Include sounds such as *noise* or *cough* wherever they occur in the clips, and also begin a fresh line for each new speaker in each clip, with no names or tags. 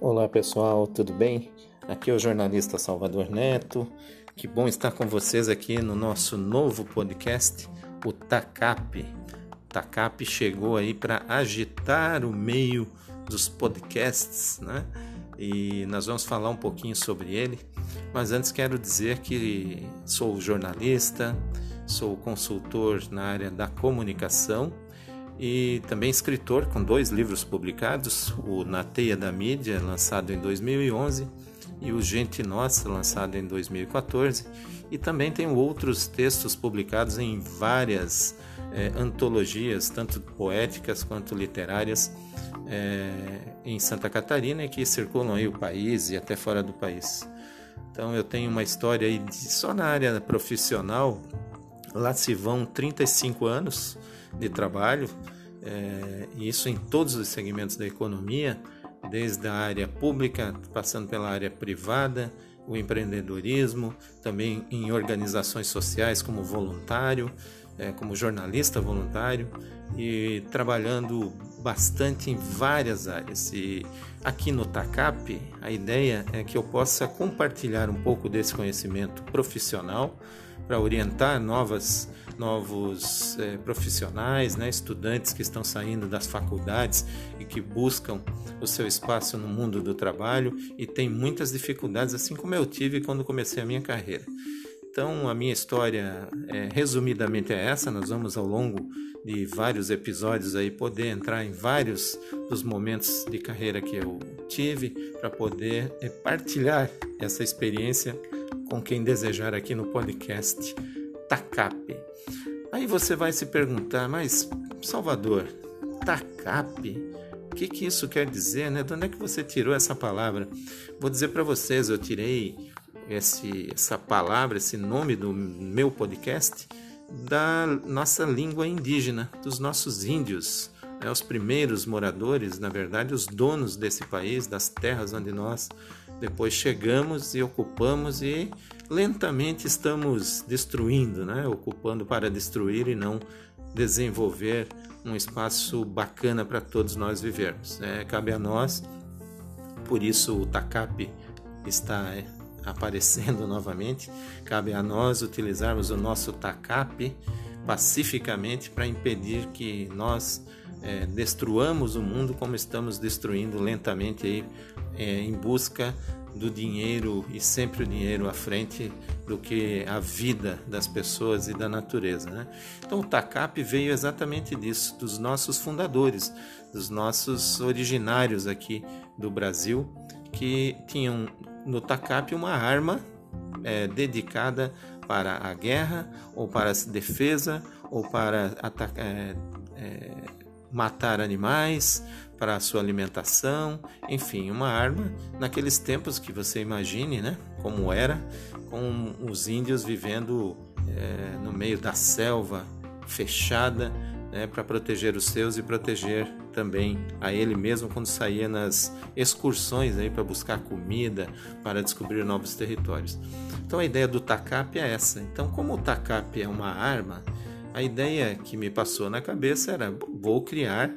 Olá pessoal, tudo bem? Aqui é o jornalista Salvador Neto. Que bom estar com vocês aqui no nosso novo podcast, o TACAP. TACAP chegou aí para agitar o meio dos podcasts, né? E nós vamos falar um pouquinho sobre ele. Mas antes quero dizer que sou jornalista, sou consultor na área da comunicação e também escritor com dois livros publicados, o Na Teia da Mídia, lançado em 2011, e o Gente Nossa, lançado em 2014, e também tenho outros textos publicados em várias é, antologias, tanto poéticas quanto literárias, é, em Santa Catarina, que circulam aí o país e até fora do país. Então eu tenho uma história aí de, só na área profissional, lá se vão 35 anos, de trabalho, é, isso em todos os segmentos da economia, desde a área pública, passando pela área privada, o empreendedorismo, também em organizações sociais como voluntário, é, como jornalista voluntário e trabalhando bastante em várias áreas. E aqui no TACAP, a ideia é que eu possa compartilhar um pouco desse conhecimento profissional para orientar novas, novos é, profissionais, né, estudantes que estão saindo das faculdades e que buscam o seu espaço no mundo do trabalho e têm muitas dificuldades, assim como eu tive quando comecei a minha carreira. Então, a minha história, é, resumidamente, é essa. Nós vamos, ao longo de vários episódios, aí poder entrar em vários dos momentos de carreira que eu tive para poder é, partilhar essa experiência com quem desejar aqui no podcast TACAP. Aí você vai se perguntar, mas Salvador, TACAP? O que, que isso quer dizer, né? De onde é que você tirou essa palavra? Vou dizer para vocês, eu tirei esse, essa palavra, esse nome do meu podcast da nossa língua indígena, dos nossos índios, né? os primeiros moradores, na verdade, os donos desse país, das terras onde nós depois chegamos e ocupamos e lentamente estamos destruindo, né? ocupando para destruir e não desenvolver um espaço bacana para todos nós vivermos. É, cabe a nós, por isso o TACAP está é, aparecendo *laughs* novamente, cabe a nós utilizarmos o nosso TACAP pacificamente para impedir que nós é, destruamos o mundo como estamos destruindo lentamente aí, é, em busca do dinheiro e sempre o dinheiro à frente do que a vida das pessoas e da natureza. Né? Então o TACAP veio exatamente disso, dos nossos fundadores, dos nossos originários aqui do Brasil, que tinham no TACAP uma arma é, dedicada para a guerra, ou para a defesa, ou para atacar. É, é, matar animais para a sua alimentação, enfim, uma arma naqueles tempos que você imagine, né, como era, com os índios vivendo é, no meio da selva fechada, né, para proteger os seus e proteger também a ele mesmo quando saía nas excursões aí para buscar comida, para descobrir novos territórios. Então a ideia do TACAP é essa. Então, como o TACAP é uma arma, a ideia que me passou na cabeça era: vou criar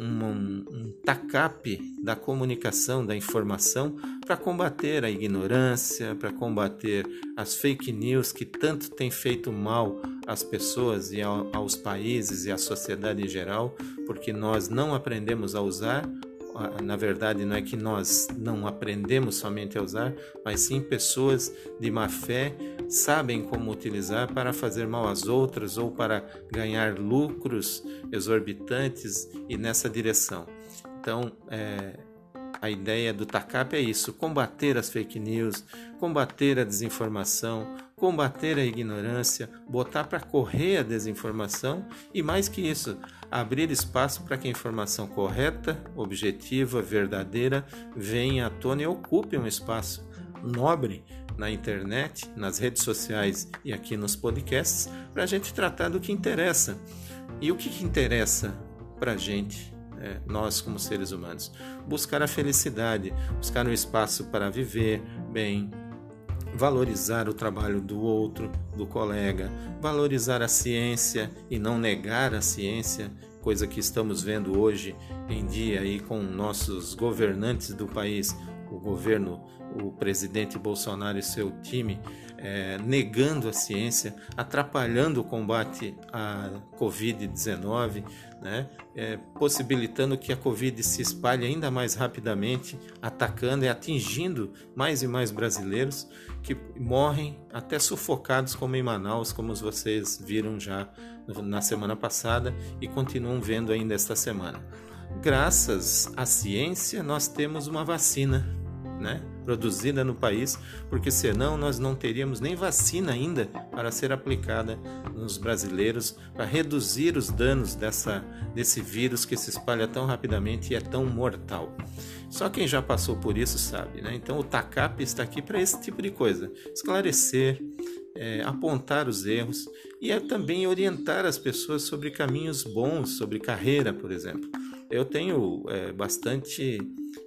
um, um TACAP da comunicação, da informação, para combater a ignorância, para combater as fake news que tanto têm feito mal às pessoas e aos países e à sociedade em geral, porque nós não aprendemos a usar na verdade, não é que nós não aprendemos somente a usar, mas sim pessoas de má fé sabem como utilizar para fazer mal às outras ou para ganhar lucros exorbitantes e nessa direção. Então, é, a ideia do TACAP é isso: combater as fake news, combater a desinformação, combater a ignorância, botar para correr a desinformação e, mais que isso, abrir espaço para que a informação correta, objetiva, verdadeira venha à tona e ocupe um espaço nobre na internet, nas redes sociais e aqui nos podcasts, para a gente tratar do que interessa. E o que, que interessa para a gente, é, nós como seres humanos? Buscar a felicidade, buscar um espaço para viver bem, valorizar o trabalho do outro, do colega, valorizar a ciência e não negar a ciência coisa que estamos vendo hoje em dia aí com nossos governantes do país, o governo, o presidente Bolsonaro e seu time é, negando a ciência, atrapalhando o combate à Covid-19, né? É, possibilitando que a Covid se espalhe ainda mais rapidamente, atacando e atingindo mais e mais brasileiros que morrem até sufocados, como em Manaus, como vocês viram já na semana passada e continuam vendo ainda esta semana. Graças à ciência, nós temos uma vacina, né? Produzida no país, porque senão nós não teríamos nem vacina ainda para ser aplicada nos brasileiros para reduzir os danos dessa, desse vírus que se espalha tão rapidamente e é tão mortal. Só quem já passou por isso sabe, né? Então o TACAP está aqui para esse tipo de coisa: esclarecer, é, apontar os erros e é também orientar as pessoas sobre caminhos bons, sobre carreira, por exemplo. Eu tenho é, bastante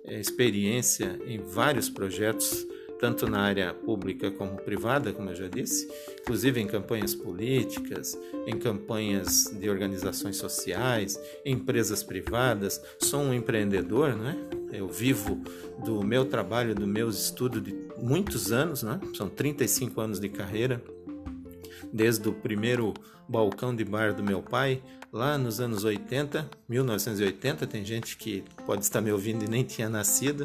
é, experiência em vários projetos, tanto na área pública como privada, como eu já disse, inclusive em campanhas políticas, em campanhas de organizações sociais, empresas privadas. Sou um empreendedor, não é? Eu vivo do meu trabalho, do meu estudo de muitos anos, né? São 35 anos de carreira, desde o primeiro balcão de bar do meu pai lá nos anos 80, 1980, tem gente que pode estar me ouvindo e nem tinha nascido,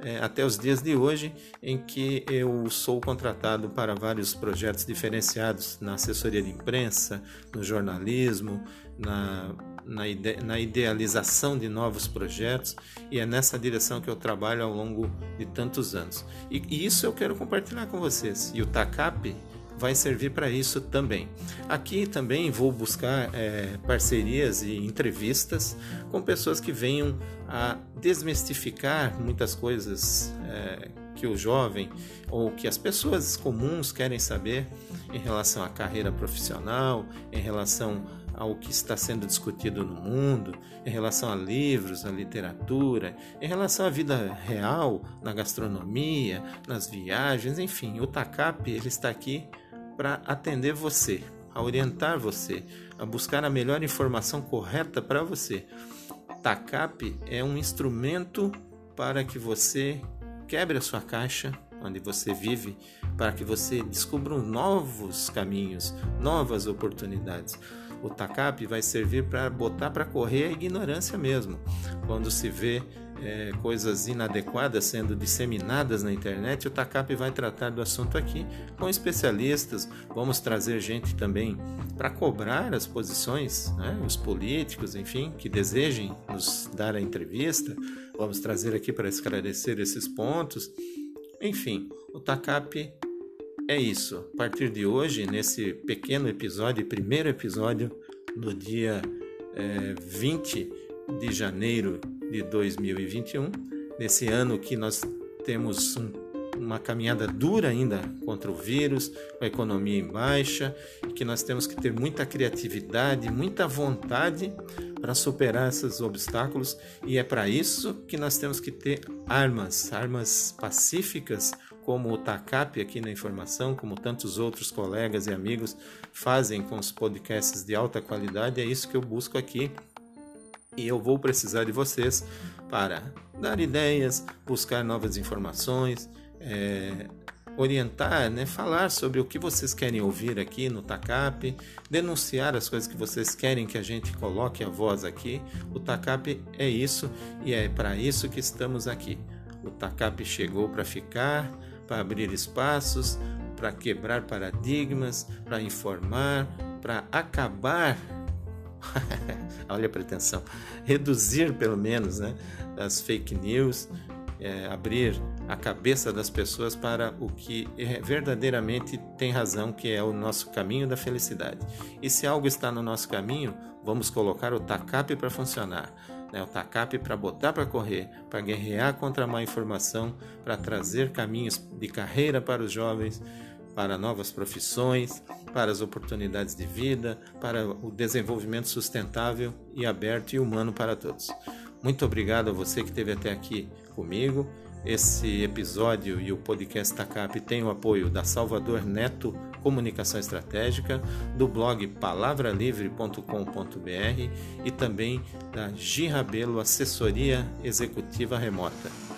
é, até os dias de hoje, em que eu sou contratado para vários projetos diferenciados na assessoria de imprensa, no jornalismo, na, na, ide, na idealização de novos projetos, e é nessa direção que eu trabalho ao longo de tantos anos. E, e isso eu quero compartilhar com vocês. E o TACAP vai servir para isso também. Aqui também vou buscar é, parcerias e entrevistas com pessoas que venham a desmistificar muitas coisas é, que o jovem ou que as pessoas comuns querem saber em relação à carreira profissional, em relação ao que está sendo discutido no mundo, em relação a livros, a literatura, em relação à vida real, na gastronomia, nas viagens, enfim, o TACAP ele está aqui para atender você, a orientar você, a buscar a melhor informação correta para você. TACAP é um instrumento para que você quebre a sua caixa onde você vive, para que você descubra novos caminhos, novas oportunidades. O TACAP vai servir para botar para correr a ignorância mesmo. Quando se vê é, coisas inadequadas sendo disseminadas na internet, o TACAP vai tratar do assunto aqui com especialistas. Vamos trazer gente também para cobrar as posições, né, os políticos, enfim, que desejem nos dar a entrevista. Vamos trazer aqui para esclarecer esses pontos. Enfim, o TACAP é isso. A partir de hoje, nesse pequeno episódio, primeiro episódio, no dia é, 20 de janeiro de 2021, nesse ano que nós temos um, uma caminhada dura ainda contra o vírus, com a economia em baixa, que nós temos que ter muita criatividade, muita vontade para superar esses obstáculos, e é para isso que nós temos que ter armas, armas pacíficas, como o TACAP aqui na informação, como tantos outros colegas e amigos fazem com os podcasts de alta qualidade, é isso que eu busco aqui e eu vou precisar de vocês para dar ideias, buscar novas informações, é, orientar, né, falar sobre o que vocês querem ouvir aqui no TACAP, denunciar as coisas que vocês querem que a gente coloque a voz aqui. O TACAP é isso e é para isso que estamos aqui. O TACAP chegou para ficar, para abrir espaços, para quebrar paradigmas, para informar, para acabar *laughs* olha a pretensão, reduzir pelo menos né, as fake news, é, abrir a cabeça das pessoas para o que é, verdadeiramente tem razão, que é o nosso caminho da felicidade. E se algo está no nosso caminho, vamos colocar o TACAP para funcionar. Né? O TACAP para botar para correr, para guerrear contra a má informação, para trazer caminhos de carreira para os jovens, para novas profissões, para as oportunidades de vida, para o desenvolvimento sustentável e aberto e humano para todos. Muito obrigado a você que esteve até aqui comigo. Esse episódio e o podcast TACAP tem o apoio da Salvador Neto Comunicação Estratégica, do blog palavralivre.com.br e também da Girabelo Assessoria Executiva Remota.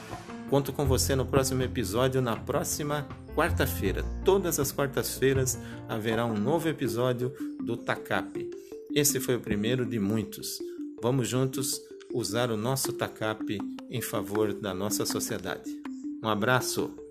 Conto com você no próximo episódio, na próxima quarta-feira. Todas as quartas-feiras haverá um novo episódio do TACAP. Esse foi o primeiro de muitos. Vamos juntos usar o nosso TACAP em favor da nossa sociedade. Um abraço!